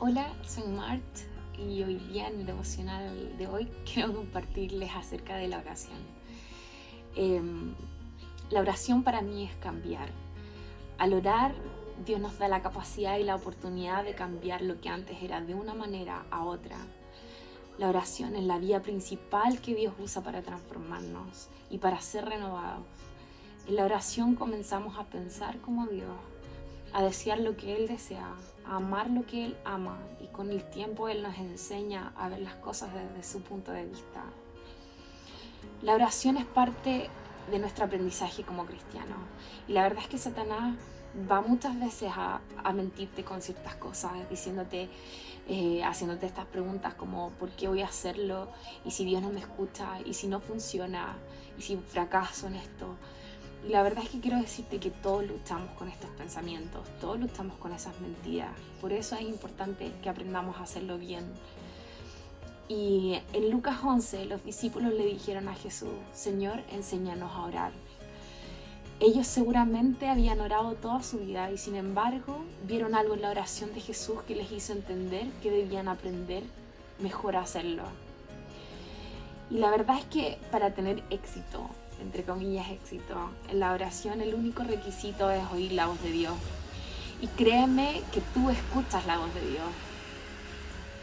Hola, soy Mart y hoy día en el devocional de hoy quiero compartirles acerca de la oración. Em, la oración para mí es cambiar. Al orar, Dios nos da la capacidad y la oportunidad de cambiar lo que antes era de una manera a otra. La oración es la vía principal que Dios usa para transformarnos y para ser renovados. En la oración comenzamos a pensar como Dios, a desear lo que Él desea, a amar lo que Él ama y con el tiempo Él nos enseña a ver las cosas desde su punto de vista. La oración es parte de nuestro aprendizaje como cristianos y la verdad es que Satanás va muchas veces a, mentirte con ciertas cosas, diciéndote, eh, haciéndote estas preguntas como ¿por qué voy a hacerlo? ¿Y si Dios no me escucha? ¿Y si no funciona? ¿Y si fracaso en esto? Y la verdad es que quiero decirte que todos luchamos con estos pensamientos, todos luchamos con esas mentiras. Por eso es importante que aprendamos a hacerlo bien. Y en Lucas 11 los discípulos le dijeron a Jesús, Señor, enséñanos a orar. Ellos seguramente habían orado toda su vida y sin embargo vieron algo en la oración de Jesús que les hizo entender que debían aprender mejor a hacerlo. Y la verdad es que para tener éxito entre comillas, éxito. En la oración el único requisito es oír la voz de Dios. Y créeme que tú escuchas la voz de Dios.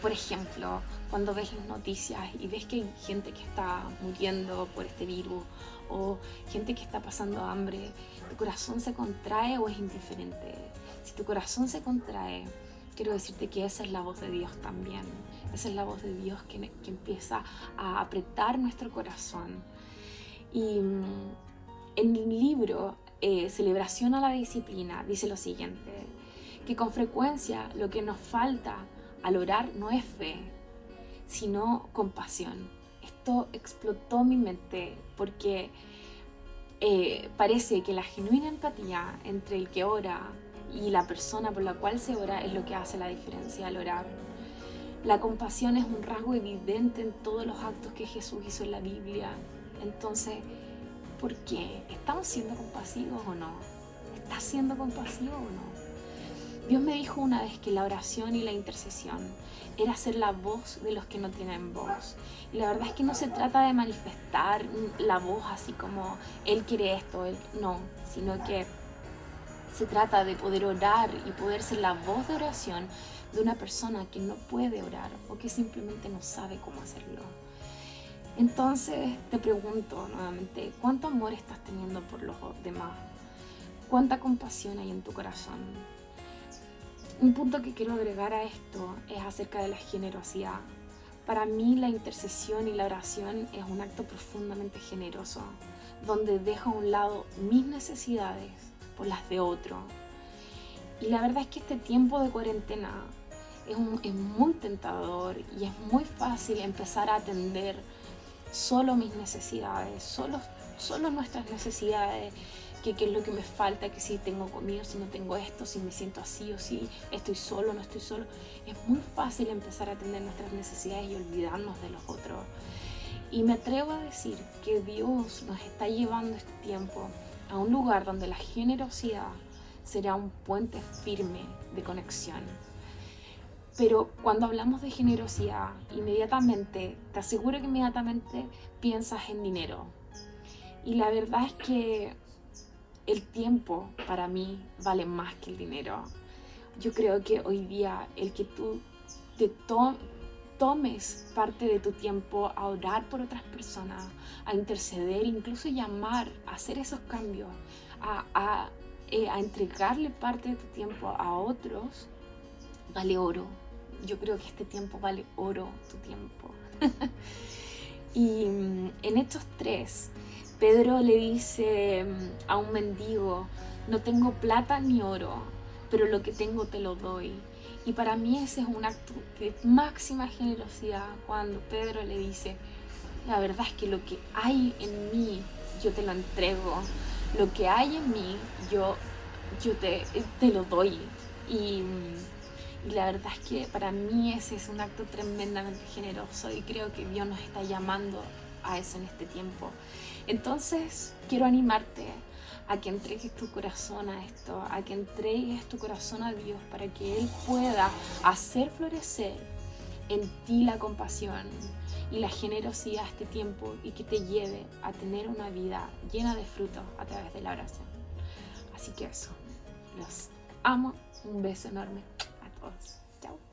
Por ejemplo, cuando ves las noticias y ves que hay gente que está muriendo por este virus o gente que está pasando hambre, tu corazón se contrae o es indiferente. Si tu corazón se contrae, quiero decirte que esa es la voz de Dios también. Esa es la voz de Dios que, que empieza a apretar nuestro corazón y mm, en el libro eh, Celebración a la Disciplina dice lo siguiente, que con frecuencia lo que nos falta al orar no es fe, sino compasión. Esto explotó mi mente porque eh, parece que la genuina empatía entre el que ora y la persona por la cual se ora es lo que hace la diferencia al orar. La compasión es un rasgo evidente en todos los actos que Jesús hizo en la Biblia entonces, ¿por qué? ¿Estamos siendo compasivos o no? ¿Estás siendo compasivo o no? Dios me dijo una vez que la oración y la intercesión era ser la voz de los que no tienen voz. Y la verdad es que no se trata de manifestar la voz así como Él quiere esto, él, no, sino que se trata de poder orar y poder ser la voz de oración de una persona que no puede orar o que simplemente no sabe cómo hacerlo. Entonces te pregunto nuevamente, ¿cuánto amor estás teniendo por los demás? ¿Cuánta compasión hay en tu corazón? Un punto que quiero agregar a esto es acerca de la generosidad. Para mí la intercesión y la oración es un acto profundamente generoso, donde dejo a un lado mis necesidades por las de otro. Y la verdad es que este tiempo de cuarentena es, es muy tentador y es muy fácil empezar a atender solo mis necesidades, solo, solo nuestras necesidades, que qué es lo que me falta, que si tengo comida, si no tengo esto, si me siento así o si estoy solo, no estoy solo. Es muy fácil empezar a atender nuestras necesidades y olvidarnos de los otros. Y me atrevo a decir que Dios nos está llevando este tiempo a un lugar donde la generosidad será un puente firme de conexión pero cuando hablamos de generosidad, inmediatamente, te aseguro que inmediatamente piensas en dinero. Y la verdad es que el tiempo para mí vale más que el dinero. Yo creo que hoy día el que tú te tomes parte de tu tiempo a orar por otras personas, a interceder, incluso llamar, a hacer esos cambios, a, a eh, entregarle parte de tu tiempo a otros, vale oro yo creo que este tiempo vale oro tu tiempo. y mm, en estos tres, Pedro le dice mm, a un mendigo, no tengo plata ni oro, pero lo que tengo te lo doy. Y para mí ese es un acto de máxima generosidad cuando Pedro le dice, la verdad es que lo que hay en mí, yo te lo entrego. Lo que hay en mí, yo, yo te, te lo doy. Y mm, y la verdad es que para mí ese es un acto tremendamente generoso y creo que Dios nos está llamando a eso en este tiempo. Entonces, quiero animarte a que entregues tu corazón a esto, a que entregues tu corazón a Dios para que Él pueda hacer florecer en ti la compasión y la generosidad este tiempo y que te lleve a tener una vida llena de frutos a través de la oración. Así que eso, los amo, un beso enorme a todos. Chao.